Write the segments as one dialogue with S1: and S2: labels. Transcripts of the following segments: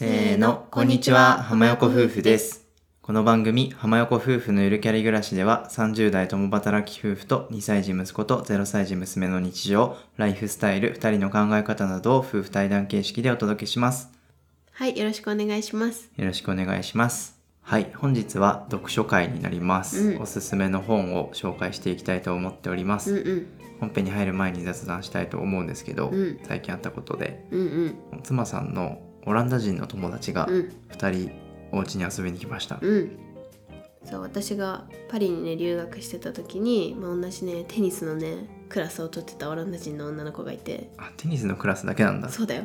S1: せーの、こんにちは、浜横夫婦です。この番組、浜横夫婦のゆるキャリ暮らしでは、30代共働き夫婦と2歳児息子と0歳児娘の日常、ライフスタイル、2人の考え方などを夫婦対談形式でお届けします。
S2: はい、よろしくお願いします。
S1: よろしくお願いします。はい、本日は読書会になります。
S2: うん
S1: おすすめの本を紹介していきたいと思っております。
S2: うんうん、
S1: 本編に入る前に雑談したいと思うんですけど、
S2: うん
S1: 最近あったことで、
S2: うん
S1: 妻さんのオランダ人の友達が
S2: うん、うん、
S1: 2人お家に遊びに来ました。
S2: うん。そう、私がパリにね、留学してた時に、まあ、同じね、テニスのね、クラスを取ってたオランダ人の女の子がいて、
S1: あテニスのクラスだけなんだ
S2: そうだよ。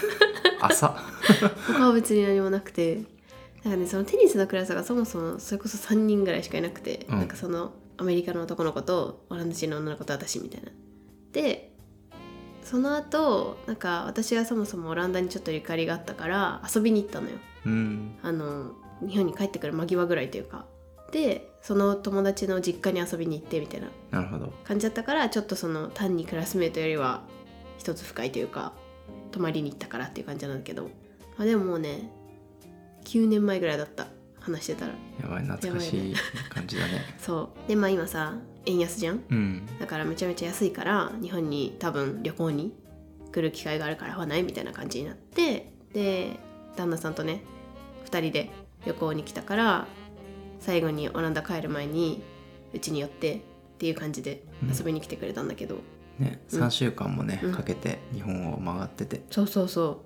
S1: 朝
S2: 他は別に何もなくて、なんかね、そのテニスのクラスがそもそもそれこそ3人ぐらいしかいなくて、
S1: うん
S2: なんかそのアメリカの男の子とオランダ人の女の子と私みたいな。で、その後なんか私がそもそもオランダにちょっとゆかりがあったから遊びに行ったのよ。
S1: うん。
S2: あの日本に帰ってくる間際ぐらいというか。でその友達の実家に遊びに行ってみたいな。感じだったからちょっとその単にクラスメートよりは一つ深いというか泊まりに行ったからっていう感じなんだけど。あでももうね9年前ぐらいだった。話してたら。
S1: やばい懐かしい感じだね。
S2: そう。でまあ今さ円安じゃん？
S1: うん。
S2: だからめちゃめちゃ安いから日本に多分旅行に来る機会があるから会わないみたいな感じになってで旦那さんとね2人で旅行に来たから最後にオランダ帰る前にうちに寄ってっていう感じで遊びに来てくれたんだけど、
S1: ね
S2: うん。
S1: 3週間もね、
S2: うん。
S1: かけて日本を回ってて。
S2: そうそうそ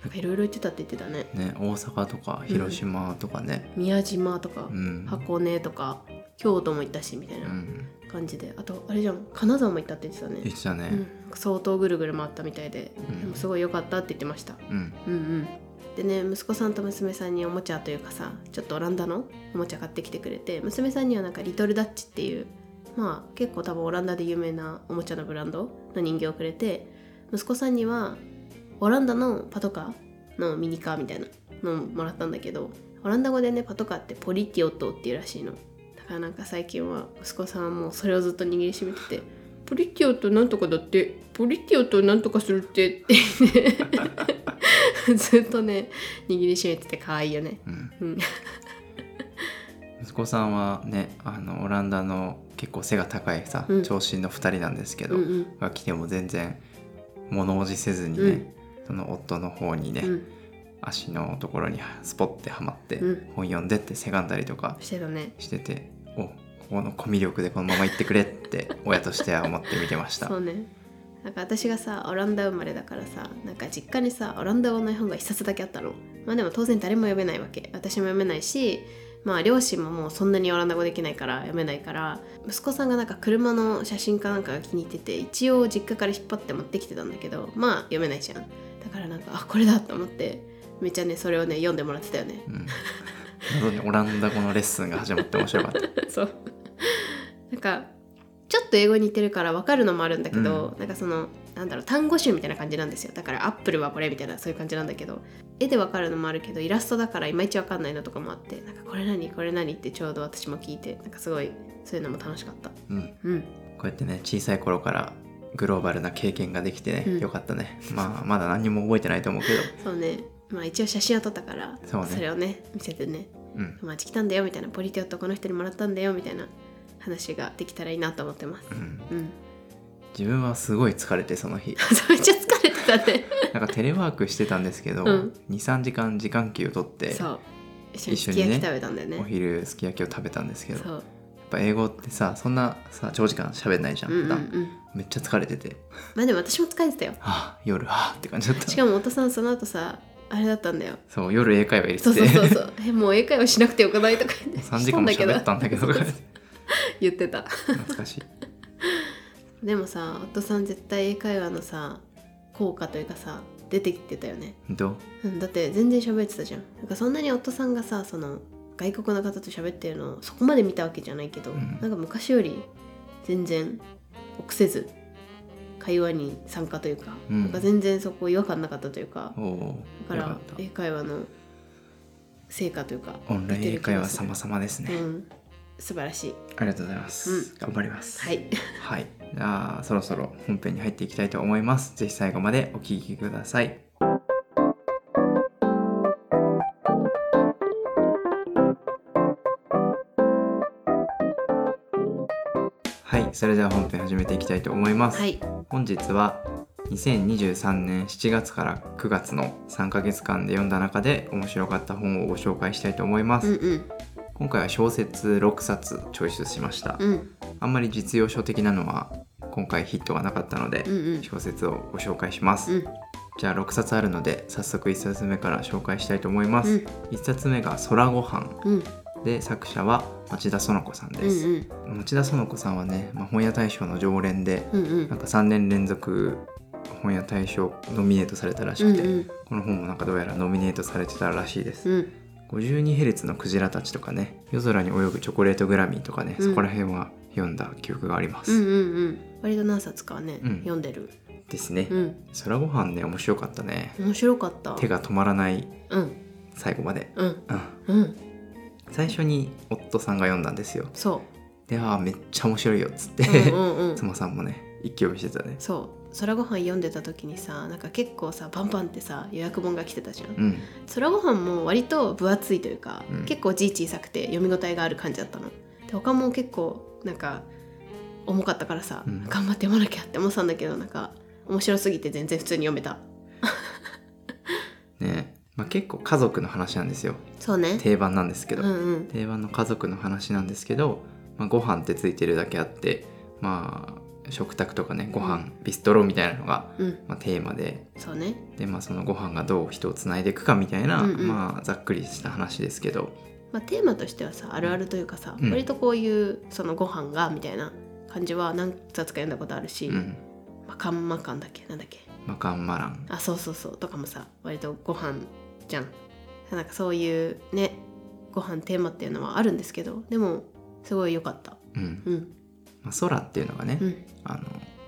S2: う。なんかいろいろ言ってたって言ってたね。
S1: ね大阪とか広島とかね。
S2: 宮島とか
S1: うん、
S2: 箱根とか京都も行ったしみたいな。
S1: うん
S2: 感じで。あとあれじゃん。金沢も行ったって言ってたね。
S1: 言ってたね。
S2: うん、相当ぐるぐる回ったみたいで、
S1: うん。
S2: でもすごい良かったって言ってました。
S1: うん。
S2: うんうん。でね息子さんと娘さんにおもちゃというかさちょっとオランダのおもちゃ買ってきてくれて娘さんにはなんかリトルダッチっていうまあ結構多分オランダで有名なおもちゃのブランドの人形をくれて息子さんにはオランダのパトカーのミニカーみたいなのをもらったんだけどオランダ語でねパトカーってポリティオットっていうらしいの。だからなんか最近は息子さんはもうそれをずっと握りしめててポリティオットなんとかだってポリティオットなんとかするってって ずっとね握りしめてて可愛いよね。
S1: うん。
S2: うん。
S1: 息子さんはねあのオランダの結構背が高いさ、
S2: うん。
S1: 長身の2人なんですけど、
S2: うんうん。
S1: が来ても全然物おじせずにね、
S2: うん。
S1: その夫の方にね、
S2: うん。
S1: 足のところにスポッてはまって、
S2: うん。
S1: 本読んでってせがんだりとか
S2: してたね。
S1: してておここのコミュ力でこのまま行ってくれって親としては思って見てました。
S2: そうね。なんか私がさオランダ生まれだからさなんか実家にさオランダ語の絵本が一冊だけあったの。まあでも当然誰も読めないわけ。私も読めないしまあ両親ももうそんなにオランダ語できないから読めないから息子さんがなんか車の写真かなんかが気に入ってて一応実家から引っ張って持ってきてたんだけどまあ読めないじゃん。だからなんかあこれだと思ってめっちゃねそれをね読んでもらってたよね。
S1: うん。謎にオランダ語のレッスンが始まって面白かった。
S2: そうなんかちょっと英語に似てるから分かるのもあるんだけど、なんかそのなんだろう単語集みたいな感じなんですよ。だからアップルはこれみたいなそういう感じなんだけど絵で分かるのもあるけどイラストだからいまいち分かんないのとかもあってなんかこれ何これ何ってちょうど私も聞いてなんかすごいそういうのも楽しかった。
S1: うん。
S2: うん。
S1: こうやってね小さい頃からグローバルな経験ができてね、
S2: うん。
S1: よかったね。まあまだ何にも覚えてないと思うけど。
S2: そうね。まあ一応写真を撮ったから
S1: そうね。
S2: れをね見せてね。
S1: うん。
S2: 友達来たんだよみたいな。ポリティオットこの人にもらったんだよみたいな話ができたらいいなと思ってます。
S1: うん。
S2: うん。
S1: 自分はすごい疲れてその日。
S2: めっちゃ疲れてたね。
S1: なんかテレワークしてたんですけど、
S2: うん。
S1: 23時間時間給を取って
S2: そう。一緒にすき焼き食べたんだよね。
S1: お昼すき焼きを食べたんですけどやっ
S2: そう
S1: ぱ英語ってさそんなさ長時間喋んないじゃん
S2: うんうん
S1: 普段、
S2: うん
S1: めっちゃ疲れてて。
S2: まあでも私も疲れてたよ。
S1: はあ夜はあって感じだった。
S2: しかも太さんその後さあれだったんだよ。
S1: そう夜英会話入れて
S2: そう
S1: て
S2: そうそうそう。えもう英会話しなくてよくないとか言って。
S1: 3時間も喋ったんだけど
S2: そうそうそう 言ってた。
S1: 懐かしい。
S2: でもさ夫さん絶対英会話のさ効果というかさ出てきてたよね、
S1: どう？
S2: うん、だって全然喋ってたじゃん。なんかそんなに夫さんがさその外国の方と喋ってるのをそこまで見たわけじゃないけど、
S1: うん。
S2: なんか昔より全然臆せず会話に参加というか,、
S1: うん。
S2: なんか全然そこ違和感なかったというかだから英会話の成果というか
S1: オンライン英会話様々ですね、
S2: うん素晴らしい。
S1: ありがとうございます、
S2: うん、
S1: 頑張ります。
S2: はい、
S1: はい、じゃあそろそろ本編に入っていきたいと思います。ぜひ最後までお聞きください。はい。それでは本編始めていきたいと思います、
S2: はい、
S1: 本日は2023年7月から9月の3か月間で読んだ中で面白かった本をご紹介したいと思います、
S2: うんうん。
S1: 今回は小説6冊チョイスしました、
S2: うん。
S1: あんまり実用書的なのは今回ヒットがなかったので、
S2: うんうん。
S1: 小説をご紹介します、
S2: うん。
S1: じゃあ6冊あるので早速1冊目から紹介したいと思います、
S2: うん。
S1: 1冊目が空ごはん
S2: うん。
S1: で作者は町田園子さん
S2: うん
S1: です、
S2: うん
S1: 町田園子さんはね、まあ、本屋大賞の常連で
S2: うんうん。
S1: なんか3年連続本屋大賞ノミネートされたらしくて、
S2: うん。
S1: この本もなんかどうやらノミネートされてたらしいです、
S2: うん
S1: 52Hz のクジラたちとかね夜空に泳ぐチョコレートグラミーとかね、
S2: うん。
S1: そこら辺は読んだ記憶があります、
S2: うんうんうん。割と何冊かはね、
S1: うん。
S2: 読んでる。
S1: ですね、
S2: うん。
S1: 空ごはんね面白かったね。
S2: 面白かった。
S1: 手が止まらない
S2: うん。
S1: 最後まで、
S2: うん。
S1: うん、
S2: うん。
S1: 最初に夫さんが読んだんですよ。
S2: そ
S1: であーめっちゃ面白いよっつっ
S2: う
S1: て、
S2: うんうんうん。
S1: 妻さんもね一気読みしてたね。
S2: そう空ごはん読んでた時にさなんか結構さバンバンってさ予約本が来てたじゃん。
S1: うん。
S2: 空ごはんも割と分厚いというか、
S1: うん。
S2: 結構字小さくて読み応えがある感じだったの。で他も結構なんか重かったからさ、
S1: うん。
S2: 頑張って読まなきゃって思ってたんだけどなんか面白すぎて全然普通に読めた。
S1: ね。まあ、結構家族の話なんですよ。
S2: そうね。
S1: 定番なんですけど、
S2: うんうん。
S1: 定番の家族の話なんですけど、まあ、ご飯ってついてるだけあってまあ食卓とかねご飯ビストロみたいなのが、
S2: うん。
S1: まあ、テーマで。
S2: そうね。
S1: で、まあ、そのご飯がどう人をつないでいくかみたいな、
S2: うんうん。
S1: まあ、ざっくりした話ですけど、
S2: まあ、テーマとしてはさあるあるというかさ、
S1: うん。
S2: 割とこういうそのご飯がみたいな感じは何冊か読んだことあるし、
S1: うん、
S2: まあ、カンマカンだっけ？なんだっけ？
S1: マカンマラン。
S2: あそうそうそう。とかもさ割とご飯じゃん。なんかそういうねご飯テーマっていうのはあるんですけどでもすごい良かった。
S1: うん。
S2: うん
S1: まあ、空っていうのがね、
S2: うん。
S1: あの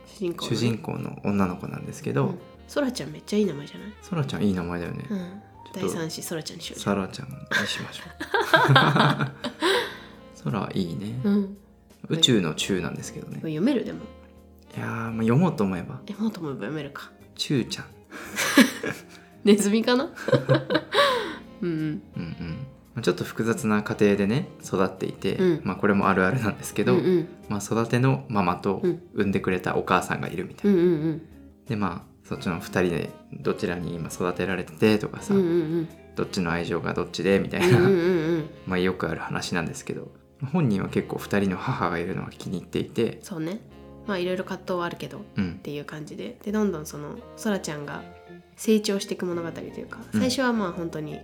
S2: 主人公のね。
S1: 主人公の女の子なんですけど、
S2: うん。そらちゃんめっちゃいい名前じゃない？
S1: そらちゃんいい名前だよね、
S2: うん。
S1: ちょっと
S2: 第三子そらちゃんにしようじゃ
S1: サラちゃんにしましょう。空いいね、
S2: んうん。
S1: 宇宙の宙なんですけどね。
S2: 読める？でも。
S1: いやー、まあ、読もうと思えば。
S2: えもっとも読めるか。
S1: 宙ちゃん。
S2: ネズミかな？うんうん。
S1: うんうん。まあちょっと複雑な家庭でね育っていて、
S2: うん。
S1: まあこれもあるあるなんですけど、
S2: うんうん。
S1: まあ、育てのママと
S2: うん。
S1: 産んでくれたお母さんがいるみたいな、
S2: うんうんうん。
S1: でまあそっちの2人でどちらに今育てられててとかさ、
S2: うんうん
S1: どっちの愛情がどっちでみたいな、
S2: うんうんうんうん。
S1: まあよくある話なんですけど本人は結構2人の母がいるのは気に入っていて、
S2: そうね。まあいろいろ葛藤はあるけどっ
S1: うん。
S2: ていう感じで。でどんどんそのそらちゃんが成長していく物語というか
S1: うん。
S2: 最初はまあ本当に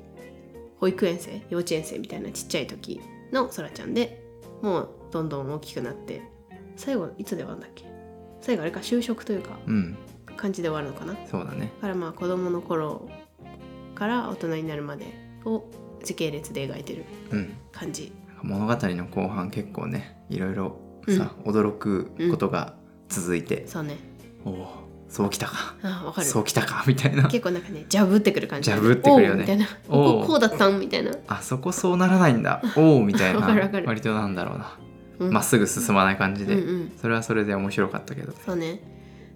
S2: 保育園生幼稚園生みたいなちっちゃい時のそらちゃんでもうどんどん大きくなって。最後いつで終わるんだっけ？最後あれか就職というか
S1: うん。
S2: 感じで終わるのかな？だ
S1: そうだね。
S2: からまあ子供の頃から大人になるまでを時系列で描いてる
S1: うん。
S2: 感じ。
S1: 物語の後半結構ねいろいろさ、驚くことが続いて、
S2: そうね。
S1: おおそうきたか。
S2: あわかる。
S1: そうきたか。みたいな。
S2: 結構なんかねジャブってくる感じ。
S1: ジャブってくるよね。
S2: みたいな。こここうだったん？みたいな。
S1: あそこそうならないんだ。おおみたいな。割となんだろうな。
S2: うん。
S1: ま、っすぐ進まない感じで、
S2: うんうん。
S1: それはそれで面白かったけど。
S2: そうね。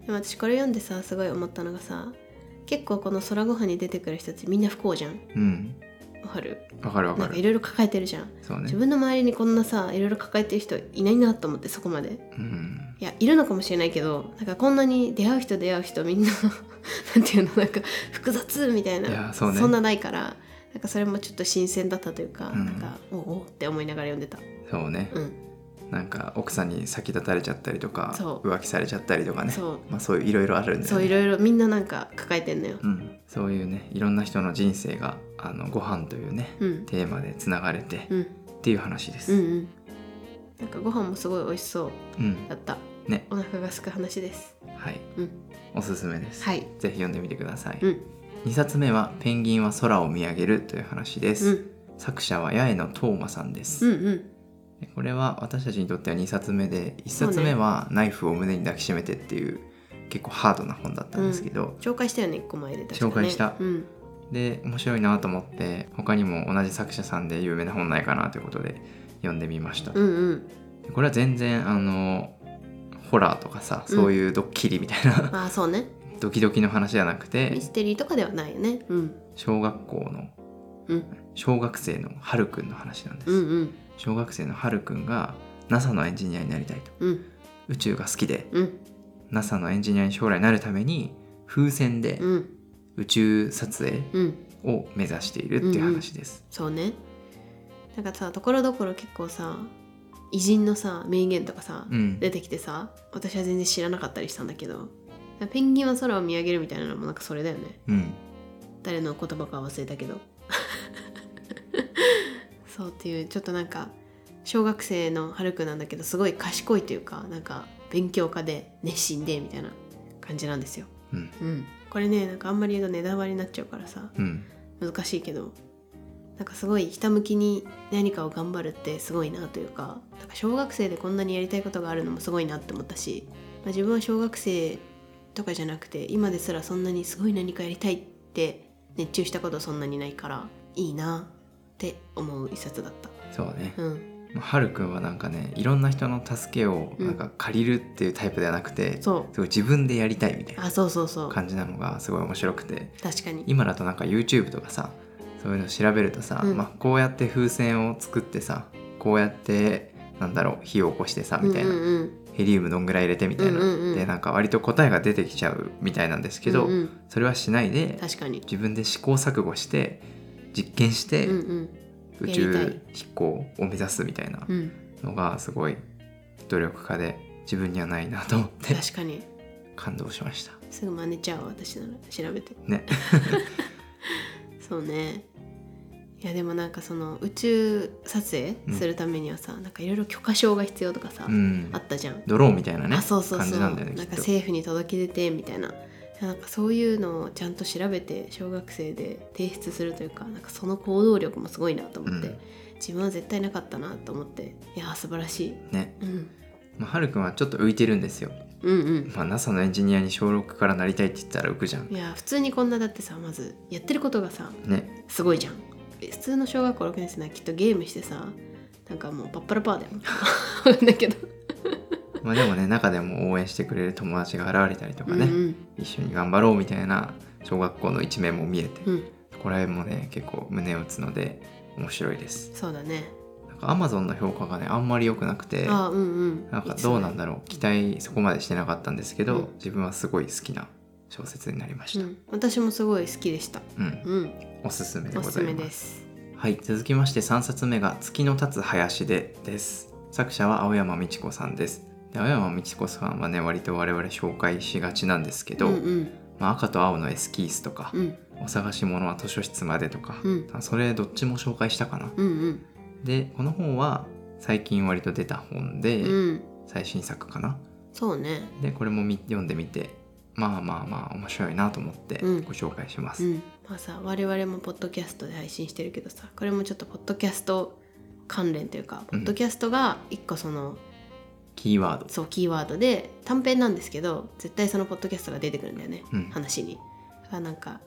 S2: でも私これ読んでさすごい思ったのがさ結構この空ごはんに出てくる人たちみんな不幸じゃん。
S1: うん
S2: わかる？
S1: わかるわかる。
S2: なんかいろいろ抱えてるじゃん。
S1: そうね。
S2: 自分の周りにこんなさいろいろ抱えてる人いないなと思ってそこまで。
S1: うん。
S2: いやいるのかもしれないけどなんかこんなに出会う人出会う人みんな なんていうの？なんか複雑みたいない
S1: やそうね。
S2: んなないからなんかそれもちょっと新鮮だったというか、
S1: うん。
S2: なんかおおって思いながら読んでた。
S1: そうね、
S2: うん
S1: なんか奥さんに先立たれちゃったりとか浮気されちゃったりとかね。
S2: そう。
S1: まあ、そういういろいろあるんだよね。
S2: そういろいろみんななんか抱えてんのよ。
S1: うん、そういうねいろんな人の人生があのご飯というね
S2: うん。
S1: テーマでつながれて
S2: うん。
S1: っていう話です。
S2: うんうん。なんかご飯もすごい美味しそう
S1: うん。
S2: だった。
S1: ね。
S2: お腹が空く話です。
S1: はい、
S2: うん。
S1: おすすめです。
S2: はい。
S1: ぜひ読んでみてください。
S2: うん。
S1: 2冊目はペンギンは空を見上げるという話です。
S2: うん。
S1: 作者は八重野斗真さんです。
S2: うんうん
S1: これは私たちにとっては2冊目で1冊目はナイフを胸に抱きしめてっていう結構ハードな本だったんですけど、
S2: 紹介したよね1個前で確かね。
S1: 紹介した。
S2: うん。
S1: で面白いなと思って他にも同じ作者さんで有名な本ないかなということで読んでみました、
S2: うんうん。
S1: でこれは全然あのホラーとかさ
S2: うん。
S1: そういうドッキリみたいな、
S2: ああそうね。
S1: ドキドキの話じゃなく
S2: ミ
S1: て
S2: ステリーとかではないよね。うん。
S1: 小学校の
S2: うん。
S1: 小学生のはるくんの話なんです、
S2: うんうん
S1: 小学生のはるくんが NASA のエンジニアになりたいと。
S2: うん。
S1: 宇宙が好きで。
S2: うん。
S1: NASA のエンジニアに将来なるために風船で
S2: うん。
S1: 宇宙撮影
S2: うん。
S1: を目指しているっていう話です。
S2: そうね。なんかさところどころ結構さ偉人のさ名言とかさ、
S1: うん、
S2: 出てきてさ私は全然知らなかったりしたんだけどペンギンは空を見上げるみたいなのもなんかそれだよね。
S1: うん、
S2: 誰の言葉か忘れたけどそうっていうちょっとなんか小学生のはるくんなんだけどすごい賢いというかなんか勉強家で熱心でみたいな感じなんですよ。
S1: うん、
S2: うん、これねなんかあんまり言うとネタバレになっちゃうからさ
S1: うん、
S2: 難しいけどなんかすごいひたむきに何かを頑張るってすごいなというかなんか小学生でこんなにやりたいことがあるのもすごいなって思ったし、まあ、自分は小学生とかじゃなくて今ですらそんなにすごい何かやりたいって熱中したことそんなにないからいいなって思う一冊だった。
S1: そうね。
S2: うん、
S1: まあはるくんはなんかねいろんな人の助けをなんか借りるっていうタイプではなくて、
S2: そ
S1: すごい自分でやりたいみたいう
S2: あそうそうそう。
S1: 感じなのがすごい面白くて。
S2: 確かに。
S1: 今だとなんか YouTube とかさそういうの調べるとさ、
S2: うん。
S1: まあ、こうやって風船を作ってさこうやってなんだろう火を起こしてさみたいな、
S2: うんうんうん。
S1: ヘリウムどんぐらい入れてみたいな、
S2: うんうんうん。
S1: でなんか割と答えが出てきちゃうみたいなんですけど、
S2: うんうん。
S1: それはしないで
S2: 確かに。
S1: 自分で試行錯誤して実験して
S2: うんうん。
S1: 宇宙飛行を目指すみたいな
S2: うん。
S1: のがすごい努力家で自分にはないなと思って
S2: 確かに。
S1: 感動しました。
S2: すぐ真似ちゃうわ私なら調べて。
S1: ね。
S2: そうね。いやでもなんかその宇宙撮影するためにはさ、なんかいろいろ許可証が必要とかさ、
S1: うん。
S2: あったじゃん、
S1: ドローンみたいなね
S2: あそうそうそう。
S1: なんね
S2: なんか政府に届け出てみたいななんかそういうのをちゃんと調べて小学生で提出するというかなんかその行動力もすごいなと思って、
S1: うん。
S2: 自分は絶対なかったなと思っていやー素晴らしい、
S1: ね、
S2: うん、
S1: まあ、はるくんはちょっと浮いてるんですよ、
S2: うんうん。
S1: まあ、NASA のエンジニアに小6からなりたいって言ったら浮くじゃん。
S2: いや普通にこんなだってさまずやってることがさ
S1: ね。
S2: すごいじゃん。え普通の小学校6年生ならきっとゲームしてさなんかもうパッパラパーだよ。わかんないけど
S1: まあでもね中でも応援してくれる友達が現れたりとかね、
S2: うん
S1: 一緒に頑張ろうみたいな小学校の一面も見えて、
S2: うん、うん、
S1: ここら辺もね結構胸を打つので面白いです。
S2: そうだね。
S1: なんか Amazon の評価がねあんまり良くなくて
S2: うんうん。
S1: なんかどうなんだろう。期待そこまでしてなかったんですけど、
S2: うん。
S1: 自分はすごい好きな小説になりました、
S2: うん、私もすごい好きでした。
S1: うん。
S2: うん。
S1: おすすめで
S2: おすすめ
S1: ございます。はい続きまして3冊目が「月の立つ林で」です。作者は青山美智子さんですで青山美智子さんはね割と我々紹介しがちなんですけど、
S2: うんうん。
S1: まあ、赤と青のエスキースとか、
S2: うん。
S1: お探し物は図書室までとか、
S2: うん。
S1: あそれどっちも紹介したかな、
S2: うんうん。
S1: でこの本は最近割と出た本で、
S2: うん。
S1: 最新作かな。
S2: そうね。
S1: でこれもみ読んでみてまあまあまあ面白いなと思って
S2: うん。
S1: ご紹介します、
S2: うん。まあさ我々もポッドキャストで配信してるけどさこれもちょっとポッドキャスト関連というかポッドキャストが一個その、
S1: キーワード。
S2: そうキーワードで短編なんですけど絶対そのポッドキャストが出てくるんだよね、
S1: うん。
S2: 話に。だからなんか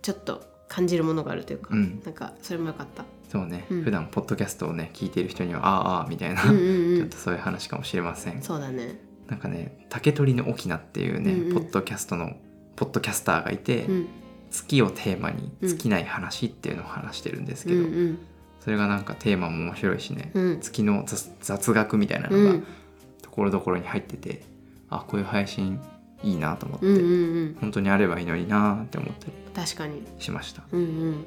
S2: ちょっと感じるものがあるというか、
S1: うん。
S2: なんかそれもよかった。
S1: そうね、
S2: うん。
S1: 普段ポッドキャストをね聞いている人にはああああみたいな、
S2: うんうんうん。
S1: ちょっとそういう話かもしれません。
S2: そうだね。
S1: なんかね竹取の翁っていうね、
S2: うんうん。
S1: ポッドキャストのポッドキャスターがいて、
S2: うん。
S1: 月をテーマに
S2: うん。
S1: 尽きない話っていうのを話してるんです
S2: う
S1: けど、
S2: んうん。
S1: それがなんかテーマも面白いしね、
S2: うん。
S1: 月の雑雑学みたいな
S2: う
S1: のが
S2: ん
S1: ところどころに入ってて、あこういう配信いいなと思って、
S2: うんうんうん。
S1: 本当にあればいいのになって思ったり
S2: 確かに。
S1: しました。
S2: うんうん。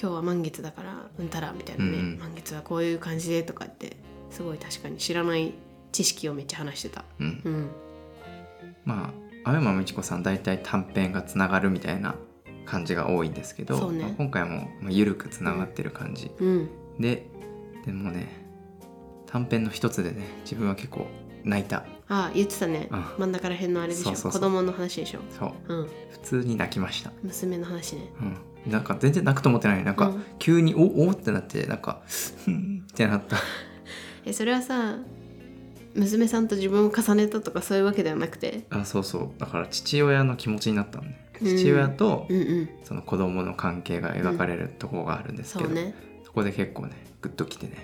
S2: 今日は満月だからうんたらみたいなね、
S1: うんうん。
S2: 満月はこういう感じでとかってすごい確かに知らない知識をめっちゃ話してた。
S1: うん、
S2: うん。
S1: まあ青山美智子さん大体短編がつながるみたいな感じが多いんですけど、
S2: ね。
S1: まあ今回もまあ緩くつながってる感じ、
S2: うん。
S1: ででもね短編の一つでね自分は結構泣いた。
S2: あ言ってたね、
S1: うん。
S2: 真ん中ら辺のあれでしょ。
S1: そうそうそう。
S2: 子供の話でしょ。
S1: そう。
S2: うん。
S1: 普通に泣きました、
S2: 娘の話ね。
S1: うん、なんか全然泣くと思ってない。なんか
S2: うん。
S1: 急におおってなってなんかふんってなった。
S2: えそれはさ娘さんと自分を重ねたとかそういうわけではなくて？
S1: あそうそう。だから父親の気持ちになったんで
S2: うん。
S1: 父親と
S2: うんうん。
S1: その子供の関係が描かれるところがあるんですけど、
S2: そうね。
S1: そこで結構ねグッときてね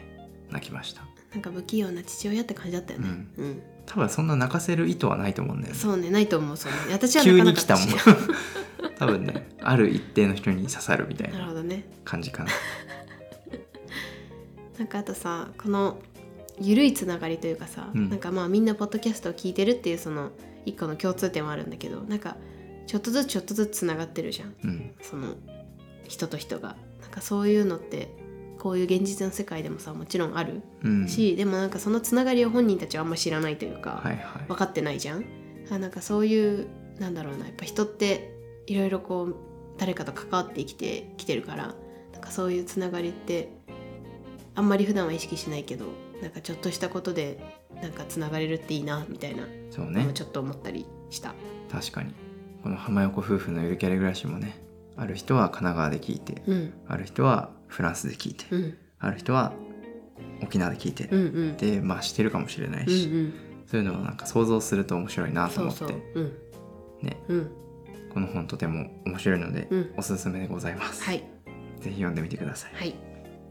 S1: 泣きました
S2: なんか不器用な父親って感じだったよね。うん、
S1: 多分そんな泣かせる意図はないと思うんだよね。
S2: そうねないと思うそうね私は
S1: 急
S2: 泣かな
S1: に来
S2: たた
S1: もん
S2: し
S1: 多分ねある一定の人に刺さるみたいな
S2: なるほどね。
S1: 感じかな。
S2: なんかあとさこの緩いつながりというかさ、
S1: うん。
S2: なんかまあみんなポッドキャストを聞いてるっていうその一個の共通点はあるんだけどなんかちょっとずつちょっとずつつながってるじゃん。
S1: うん。
S2: その人と人が。なんかそういうのってこういう現実の世界でもさもちろんある
S1: うん。
S2: し、でもなんかそのつながりを本人たちはあんま知らないというか、
S1: はいはい。
S2: 分かってないじゃん。あなんかそういうなんだろうなやっぱ人っていろいろこう誰かと関わって生きてきてるからなんかそういうつながりってあんまり普段は意識しないけどなんかちょっとしたことでなんかつながれるっていいなみたいな
S1: そうね。
S2: ちょっと思ったりした。
S1: 確かに。この浜横夫婦のゆるキャラ暮らしもねある人は神奈川で聞いて
S2: うん。
S1: ある人はフランスで聞いて
S2: うん。
S1: ある人は沖縄で聞いて
S2: うんうん。
S1: でまあしてるかもしれない
S2: うんう
S1: し、
S2: ん。
S1: そういうのをなんか想像すると面白いなと思って
S2: そうう。ん。
S1: ね。
S2: うん。
S1: この本とても面白いので、
S2: うん。
S1: おすすめでございます、
S2: はい。
S1: ぜひ読んでみてください。
S2: はい。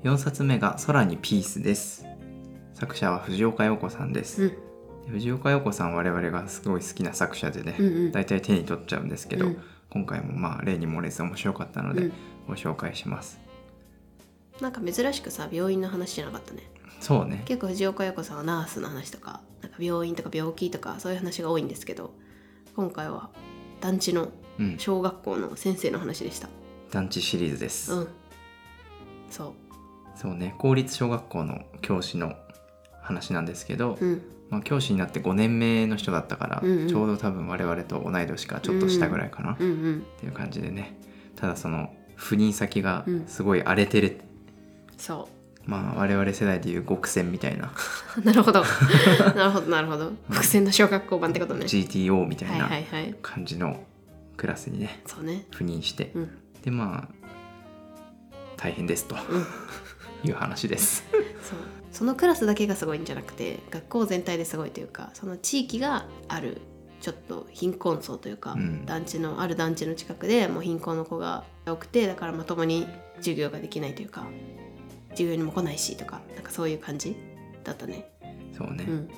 S1: 4冊目が空にピースです。作者は藤岡洋子さんです、藤岡洋子さんは我々がすごい好きな作者でね、
S2: うんうん。
S1: 大体手に取っちゃうんですけど、
S2: うん。
S1: 今回もまあ例に漏れず面白かったので
S2: うん。
S1: ご紹介します、
S2: なんか珍しくさ病院の話じゃなかったね。
S1: そうね。
S2: 結構藤岡洋子さんはナースの話とかなんか病院とか病気とかそういう話が多いんですけど今回は団地の
S1: うん。
S2: 小学校の先生の話でした。
S1: 団地シリーズです、
S2: うん。そ
S1: そうね公立小学校の教師の話なんですけど、
S2: ううん。
S1: まあ、教師になって5年目の人だったから、
S2: うんうん。
S1: ちょうど多分我々と同い年かちょっと下ぐらいかな、っ
S2: うんうん
S1: ていう感じでね。ただその赴任先が
S2: うん。
S1: すごい荒れてる、
S2: そ
S1: まあ我々世代でいう極戦みたいな。
S2: う なるほど。なるほどなるほど。伏線の小学校版ってことね。
S1: GTO みた
S2: はい
S1: いな感じのクラスにね
S2: そうね。
S1: 赴任して、
S2: うん。
S1: でまあ大変ですと。
S2: うん。
S1: いう話です。
S2: そう。そのクラスだけがすごいんじゃなくて学校全体ですごいというかその地域があるちょっと貧困層というか、
S1: うん。
S2: 団地のある団地の近くでもう貧困の子が多くてだからまともに授業ができないというか授業にも来ないしとかなんかそういう感じだったね。
S1: そうね、
S2: うん。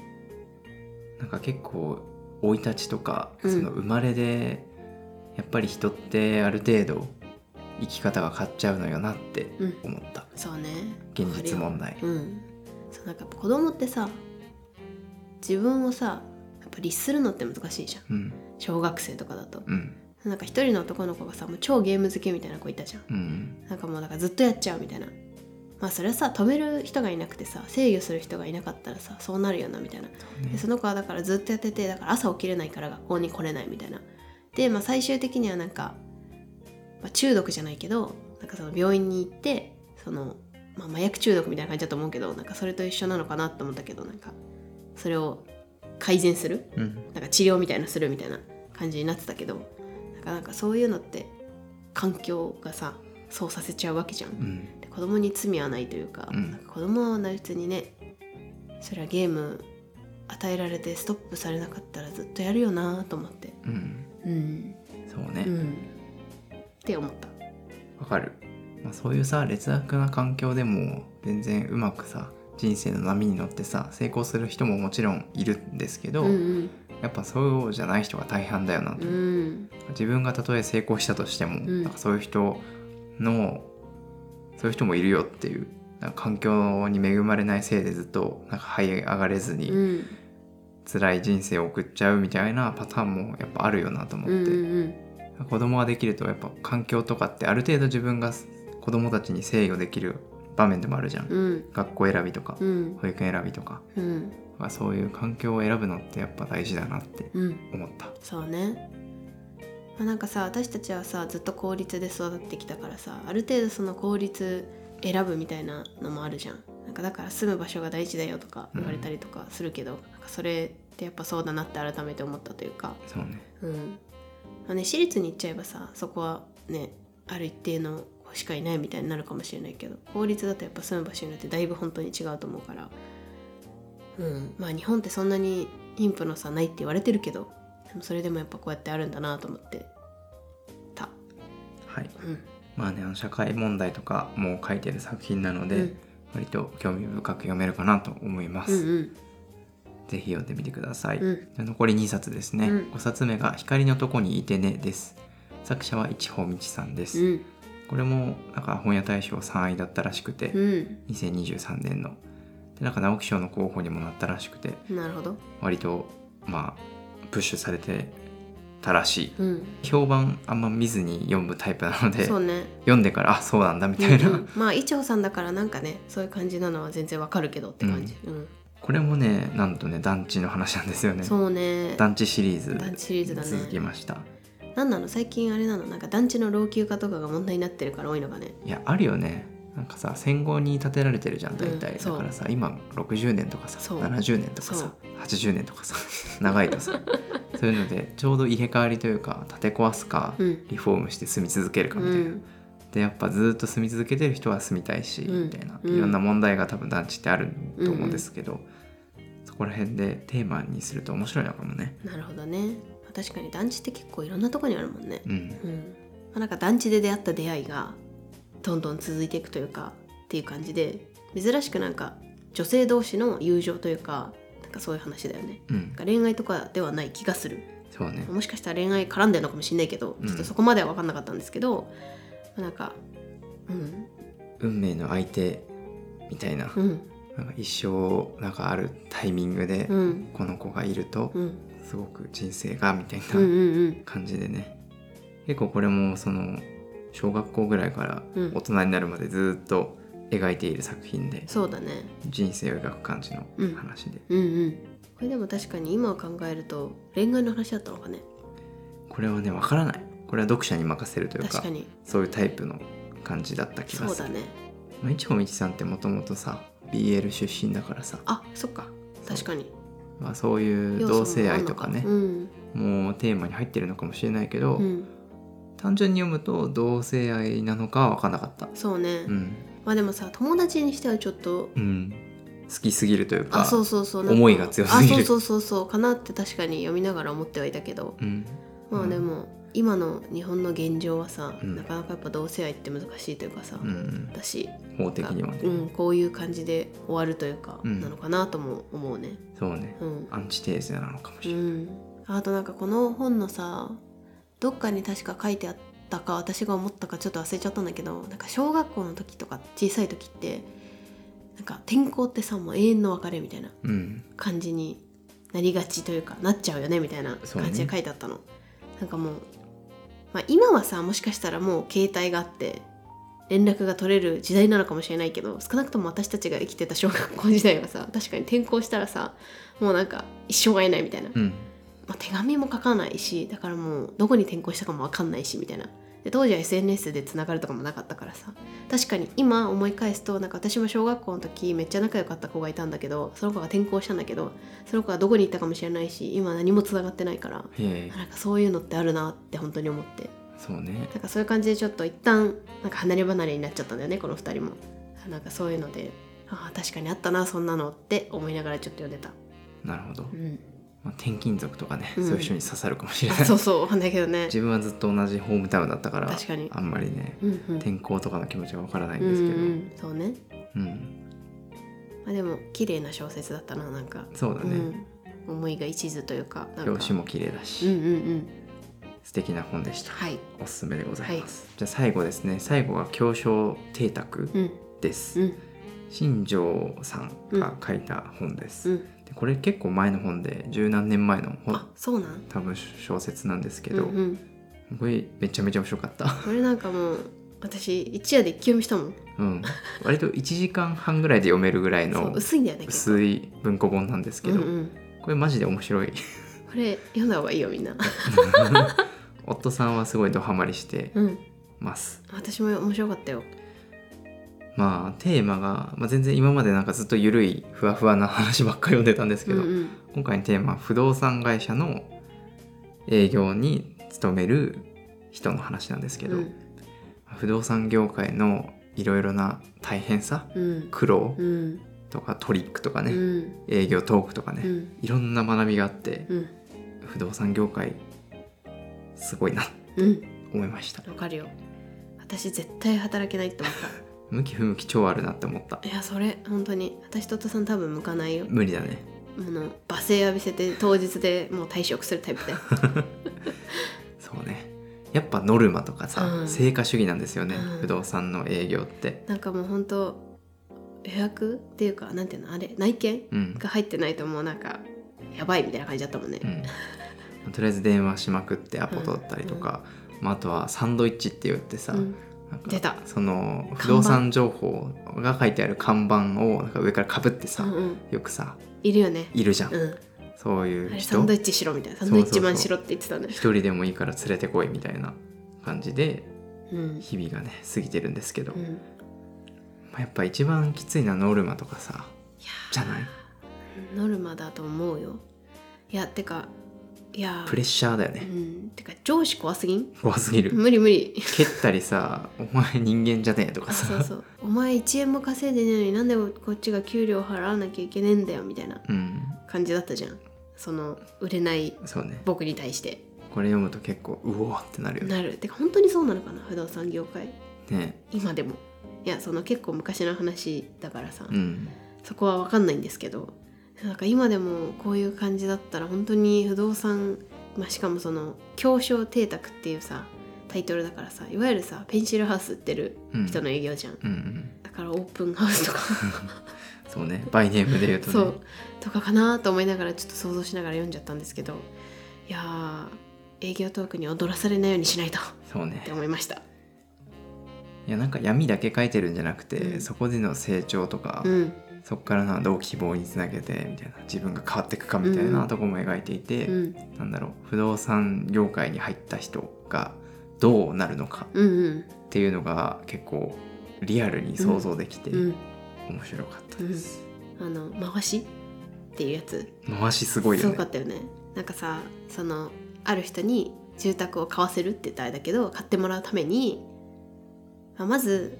S1: なんか結構生い立ちとか、
S2: うん。
S1: その生まれでやっぱり人ってある程度生き方が変わっちゃうのよなって
S2: うん。
S1: 思った、
S2: そうね。
S1: 現実問題。
S2: うん。そうなんか子供ってさ自分をさやっぱ律するのって難しいじゃん。
S1: うん。
S2: 小学生とかだと。
S1: うん。
S2: なんか一人の男の子がさもう超ゲーム好きみたいな子いたじゃん。
S1: うん。
S2: なんかもうだからずっとやっちゃうみたいなまあそれはさ止める人がいなくてさ制御する人がいなかったらさそうなるよなみたいな。
S1: ね
S2: でその子はだからずっとやっててだから朝起きれないから学校に来れないみたいな。で、まあ、最終的にはなんか、まあ、中毒じゃないけどなんかその病院に行ってその、まあ、麻薬中毒みたいな感じだと思うけどなんかそれと一緒なのかなと思ったけどなんかそれを改善する？
S1: うん。
S2: なんか治療みたいなのするみたいな感じになってたけどなんかなんかそういうのって環境がさそうさせちゃうわけじゃん。
S1: うん。
S2: で子供に罪はないというか,、
S1: うん。
S2: なんか子供は別にねそれはゲーム与えられてストップされなかったらずっとやるよなと思って。
S1: うん。
S2: うん。
S1: そうね。
S2: うん。って思った。
S1: わかる、まあ、そういうさ劣悪な環境でも全然うまくさ人生の波に乗ってさ成功する人ももちろんいるんですけど、
S2: うん
S1: やっぱそうじゃない人が大半だよなと、
S2: うん。うん
S1: 自分がたとえ成功したとしても、
S2: ん。
S1: なんかそういう人のそういう人もいるよっていうなんか環境に恵まれないせいでずっとなんか這い上がれずに
S2: うん。
S1: 辛い人生を送っちゃうみたいなパターンもやっぱあるよなと思って、
S2: うんうん
S1: 子供ができるとやっぱ環境とかってある程度自分が子供たちに制御できる場面でもあるじゃん、
S2: うん。
S1: 学校選びとか、
S2: うん。
S1: 保育園選びとか。
S2: うん。
S1: まあそういう環境を選ぶのってやっぱ大事だなって
S2: うん。
S1: 思った。
S2: そうね、まあ、なんかさ私たちはさずっと公立で育ってきたからさある程度その公立選ぶみたいなのもあるじゃん。なんかだから住む場所が大事だよとか言われたりとかするけど、なんかそれってやっぱそうだなって改めて思ったというか。
S1: そうね。
S2: うん。まあね私立に行っちゃえばさそこはねある一定の子しかいないみたいになるかもしれないけど公立だとやっぱ住む場所によってだいぶ本当に違うと思うから。うん。まあ日本ってそんなに貧富の差ないって言われてるけどでもそれでもやっぱこうやってあるんだなと思ってた。
S1: はい。
S2: うん。
S1: まあねあの社会問題とかも書いてる作品なので、
S2: うん。
S1: 割と興味深く読めるかなと思います、
S2: うんうん。
S1: ぜひ読んでみてください、
S2: うん。
S1: 残り2冊ですね、
S2: うん。
S1: 5冊目が「光のとこにいてね」です。作者は一穂道さんです、
S2: うん。
S1: これもなんか本屋大賞3位だったらしくて、
S2: うん。
S1: 2023年の。でなんか直木賞の候補にもなったらしくて
S2: なるほど。
S1: 割とまあプッシュされてたらしい。
S2: うん。
S1: 評判あんま見ずに読むタイプなので
S2: ね。
S1: 読んでからあそうなんだみたいな、
S2: うんうん。まあ伊調さんだからなんかねそういう感じなのは全然わかるけどって感じ、うん。
S1: これもねなんとね団地の話なんですよね。
S2: そうね。
S1: 団地シリーズ。
S2: 団地シリーズだね。
S1: 続きました。
S2: なんなの？最近あれなの？なんか団地の老朽化とかが問題になってるから多いのがね。
S1: いやあるよねなんかさ戦後に建てられてるじゃん大体、
S2: う。ん
S1: だからさ今60年とかさ
S2: そう。
S1: 70年とか
S2: そ
S1: さ
S2: う
S1: 80年とかさ 長いとさそういうのでちょうど入れ替わりというか建て壊すか、
S2: うん。
S1: リフォームして住み続けるかみたいな、
S2: うん。
S1: でやっぱずっと住み続けてる人は住みたいし、
S2: うん。
S1: みたいな。
S2: うん。
S1: いろんな問題が多分団地ってあると思うんですけど、そこら辺でテーマにすると面白いのかもね。
S2: なるほどね。まあ確かに団地って結構いろんなとこにあるもんね。
S1: うん。
S2: なんか団地で出会った出会いがどんどん続いていくというかっていう感じで珍しくなんか女性同士の友情というかなんかそういう話だよね。
S1: うん。
S2: なんか恋愛とかではない気がする。
S1: そうね。
S2: もしかしたら恋愛絡んでるのかもしれないけど
S1: うん。
S2: ちょっとそこまでは分かんなかったんですけど、まあなんかうん。
S1: 運命の相手みたいな,、
S2: うん。
S1: なんか一生なんかあるタイミングで
S2: うん。
S1: この子がいると
S2: うん。
S1: すごく人生がみたいな感じでね。結構これもその小学校ぐらいから
S2: うん。
S1: 大人になるまでずっと描いている作品で
S2: そうだね。
S1: 人生を描く感じの
S2: うん。
S1: 話で、
S2: うんうん。これでも確かに今を考えると恋愛の話だったのかね。
S1: これはねわからない。これは読者に任せるというか
S2: 確かに。
S1: そういうタイプの感じだった気がする。
S2: そうだね。
S1: まあ一穂道さんってもともとさ BL 出身だからさ、
S2: あそっか。確かに。
S1: まあ、そういう同性愛とかね。
S2: うん。
S1: もうテーマに入ってるのかもしれないけど、
S2: うん
S1: 単純に読むと同性愛なのかは分かんなかった。
S2: そうね、
S1: うん、
S2: まあでもさ友達にしてはちょっと
S1: うん、好きすぎるというか
S2: あそうそうそう。
S1: 思いが強すぎる。
S2: あそうそうそうそうかなって 確かに読みながら思ってはいたけど。
S1: うん、
S2: まあでも、今の日本の現状はさ、
S1: うん。
S2: なかなかやっぱ同性愛って難しいというかさ、
S1: うん。うん、
S2: だし、
S1: 法的にはね、
S2: うん、こういう感じで終わるというか、
S1: うん。
S2: なのかなとも思うね。
S1: そうね。
S2: うん、
S1: アンチテーゼなのかもし
S2: う
S1: れない、
S2: ん、あとなんかこの本のさどっかに確か書いてあったか私が思ったかちょっと忘れちゃったんだけどなんか小学校の時とか小さい時ってなんか転校ってさもう永遠の別れみたいな
S1: うん。
S2: 感じになりがちというかなっちゃうよねみたいな感じで書いてあったの、なんかもう、まあ、今はさもしかしたらもう携帯があって連絡が取れる時代なのかもしれないけど少なくとも私たちが生きてた小学校時代はさ確かに転校したらさもうなんか一生会えないみたいな、
S1: うん
S2: まあ、手紙も書かないしだからもうどこに転校したかも分かんないしみたいな。で当時は SNS でつながるとかもなかったからさ。確かに今思い返すとなんか私も小学校の時めっちゃ仲良かった子がいたんだけどその子が転校したんだけどその子がどこに行ったかもしれないし今何もつながってないからなんかそういうのってあるなって本当に思って。
S1: そうね。
S2: なんかそういう感じでちょっと一旦なんか離れ離れになっちゃったんだよねこの2人も。なんかそういうのでああ確かにあったなそんなのって思いながらちょっと読んでた、
S1: なるほど、
S2: うん、
S1: まあ、転勤族とかね、
S2: うん。
S1: そういう人に刺さるかもしれない。
S2: あそうそうわかんないけどね。
S1: 自分はずっと同じホームタウンだったから
S2: 確かに。
S1: あんまりね
S2: うんうん。
S1: 転校とかの気持ちがわからないん
S2: うん
S1: ですけど、
S2: うん、そうね、
S1: うん。
S2: まあ、でも綺麗な小説だったななんか。
S1: そうだね、
S2: うん、思いが一途というか
S1: 表紙も綺麗だし、
S2: うんうんうん。
S1: 素敵な本でした。
S2: はい。
S1: おすすめでございます、じゃあ最後ですね。最後が教章邸宅
S2: うん。
S1: です、
S2: うん。
S1: 新庄さんが書いた本です、
S2: うん。
S1: でこれ結構前の本で十何年前の本。
S2: あそうなん？
S1: 多分小説なんですけど、
S2: うんうん、
S1: これめちゃめちゃ面白かった。
S2: これなんかもう私一夜で一気読みしたもん。
S1: うん。割と1時間半ぐらいで読めるぐらいの
S2: 薄いんだよね
S1: 薄い文庫本なんですけど、
S2: うんうん、
S1: これマジで面白い。
S2: これ読んだ方がいいよみんな。
S1: 夫さんはすごいドハマりして
S2: うん。
S1: ます。
S2: 私も面白かったよ
S1: まあテーマが、まあ、全然今までなんかずっと緩いふわふわな話ばっかり読んでたんですけど、
S2: うんうん。
S1: 今回のテーマは不動産会社の営業に勤める人の話なんですけど、
S2: うん。
S1: 不動産業界のいろいろな大変さ
S2: うん。
S1: 苦労
S2: うん。
S1: とかトリックとかね、
S2: うん。
S1: 営業トークとかね、
S2: うん。
S1: いろんな学びがあって
S2: うん。
S1: 不動産業界すごいな
S2: うん。
S1: 思いました。
S2: わかるよ。私絶対働けないって思っ
S1: 向き不向き超あるなって思った。
S2: たいやそれ本当に。私と夫さん多分向かないよ。
S1: 無理だね。
S2: あの罵声浴びせて当日でもう退職するタイプで。
S1: そうね。やっぱノルマとかさ、
S2: うん。
S1: 成果主義なんですよね、
S2: うん。
S1: 不動産の営業って。
S2: なんかもう本当予約っていうかなんていうのあれ内見
S1: うん、
S2: が入ってないともうなんかやばいみたいな感じだったもんね。
S1: うん、とりあえず電話しまくってアポ取ったりとか、まあ、あとはサンドイッチって言ってさ、
S2: 出た。
S1: その不動産情報が書いてある看板をなんか上からかぶってさ、
S2: うんうん。
S1: よくさ
S2: いるよね。
S1: いるじゃん、
S2: うん。
S1: そういう
S2: あれサ
S1: 人
S2: ンドイッチしろみたいな。サンドイッチマンしろって言ってたね。
S1: 一人でもいいから連れてこいみたいな感じで
S2: うん。
S1: 日々がね過ぎてるんですけど、
S2: うん。
S1: まあ、やっぱ一番きついのはノルマとかさじゃない？
S2: ノルマだと思うよ。いやてかいや
S1: プレッシャーだよ
S2: う
S1: ね
S2: ん。てか上司怖すぎん？
S1: 怖すぎる。
S2: 無理無理。
S1: 蹴ったりさ「お前人間じゃねえ」とか
S2: あ
S1: さ
S2: そうそう。お前1円も稼いでねえのになんでこっちが給料払わなきゃいけねえんだよみたいな
S1: うん。
S2: 感じだったじゃん。その売れない僕に対して。
S1: これ読むと結構うおーってなるよね。
S2: なる。てか本当にそうなのかな？不動産業界。
S1: ね。
S2: 今でも。いやその結構昔の話だからさ、
S1: うん。
S2: そこは分かんないんですけどなんか今でもこういう感じだったら本当に不動産、まあ、しかもその狭小邸宅っていうさタイトルだからさいわゆるさペンシルハウス売ってる
S1: うん
S2: 人の営業じゃん、
S1: うんうん
S2: だからオープンハウスとか。
S1: そうね。バイネームで言うとね。
S2: そう。とかかなと思いながらちょっと想像しながら読んじゃったんですけど。いやー営業トークに踊らされないようにしないと。っ
S1: そうね。
S2: て思いました。
S1: いやなんか闇だけ書いてるんじゃなくて、
S2: うん。
S1: そこでの成長とか、
S2: うん
S1: そこからなどう希望につなげてみたいな。自分が変わっていくかみたいな
S2: うん。
S1: とこも描いていて、
S2: うん。
S1: なんだろう。不動産業界に入った人がどうなるのかっていうのが結構リアルに想像できて
S2: うん。
S1: 面白かったです、
S2: あの回しっていうやつ。
S1: 回しすごい
S2: す
S1: よね。
S2: ごかったよね。なんかさそのある人に住宅を買わせるって言ったらあれだけど買ってもらうために、まあまず、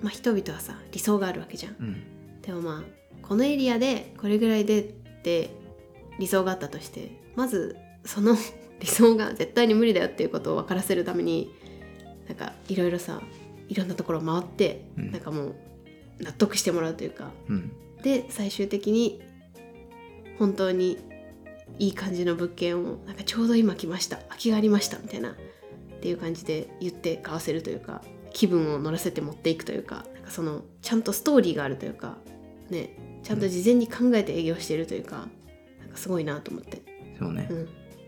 S2: まあ、人々はさ理想があるわけじゃん。
S1: うん
S2: でもまあこのエリアでこれぐらいでって理想があったとしてまずその 理想が絶対に無理だよっていうことを分からせるためになんかいろいろさいろんなところを回って、
S1: うん。
S2: なんかもう納得してもらうというか
S1: うん。
S2: で最終的に本当にいい感じの物件をなんかちょうど今来ました空きがありましたみたいなっていう感じで言って買わせるというか気分を乗らせて持っていくというかなんかそのちゃんとストーリーがあるというかねちゃんと事前に考えて営業してるというかなんかすごいなと思って。
S1: そうね。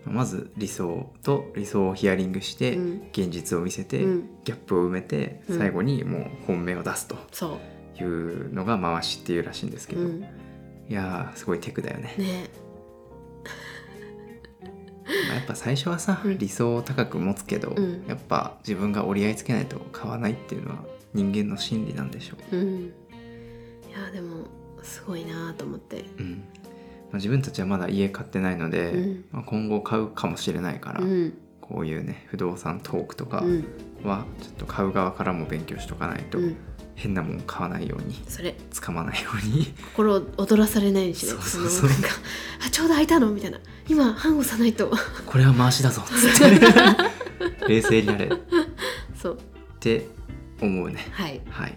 S2: う、ん。
S1: まず理想と理想をヒアリングして、
S2: うん。
S1: 現実を見せて、
S2: うん。
S1: ギャップを埋めて
S2: うん。
S1: 最後にもう本命を出すと
S2: そう、
S1: いうのが回しっていうらしいんですけど、
S2: うん、
S1: いやーすごいテクだよね。
S2: ね。
S1: まあやっぱ最初はさ、
S2: うん。
S1: 理想を高く持つけど、
S2: うん。
S1: やっぱ自分が折り合いつけないと買わないっていうのは人間の心理なんでしょ
S2: うやでもすごいなと思って。
S1: う、うん。まあ、自分たちはまだ家買ってないので、
S2: うん。
S1: まあ、今後買うかもしれないから、
S2: うん。
S1: こういうね不動産トークとか
S2: うん。
S1: はちょっと買う側からも勉強しとかないと、
S2: うん。
S1: 変なもん買わないように
S2: それ。
S1: 掴まないように。
S2: 心を踊らされないようにしない
S1: そうそうそう。
S2: のなんかあちょうど空いたの？みたいな。今半押さないと。
S1: これは回しだぞ。っつって冷静になれ。っ
S2: そう。
S1: て思うね。
S2: はい。
S1: はい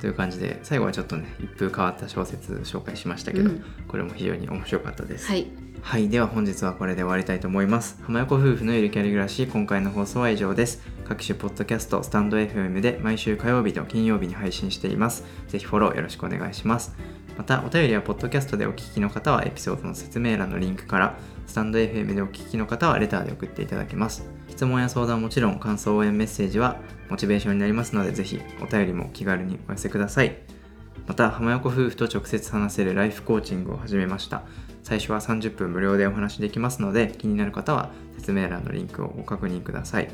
S1: という感じで最後はちょっとね一風変わった小説紹介しましたけど、
S2: うん
S1: これも非常に面白かったです
S2: はい
S1: はい、では本日はこれで終わりたいと思います。浜横夫婦のゆるキャリ暮らし、今回の放送は以上です。各種ポッドキャスト、スタンド FM で毎週火曜日と金曜日に配信しています。ぜひフォローよろしくお願いします。また、お便りはポッドキャストでお聞きの方はエピソードの説明欄のリンクから、スタンド FM でお聞きの方はレターで送っていただけます。質問や相談もちろん、感想応援メッセージはモチベーションになりますので、ぜひお便りも気軽にお寄せください。また浜横夫婦と直接話せるライフコーチングを始めました。最初は30分無料でお話できますので気になる方は説明欄のリンクをご確認ください。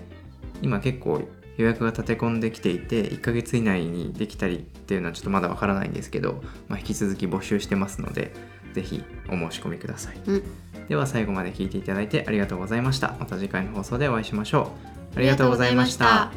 S1: 今結構予約が立て込んできていて1ヶ月以内にできたりっていうのはちょっとまだわからないんですけど、まあ、引き続き募集してますのでぜひお申し込みください。
S2: うん。
S1: では最後まで聞いていただいてありがとうございました。また次回の放送でお会いしましょう。ありがとうございました。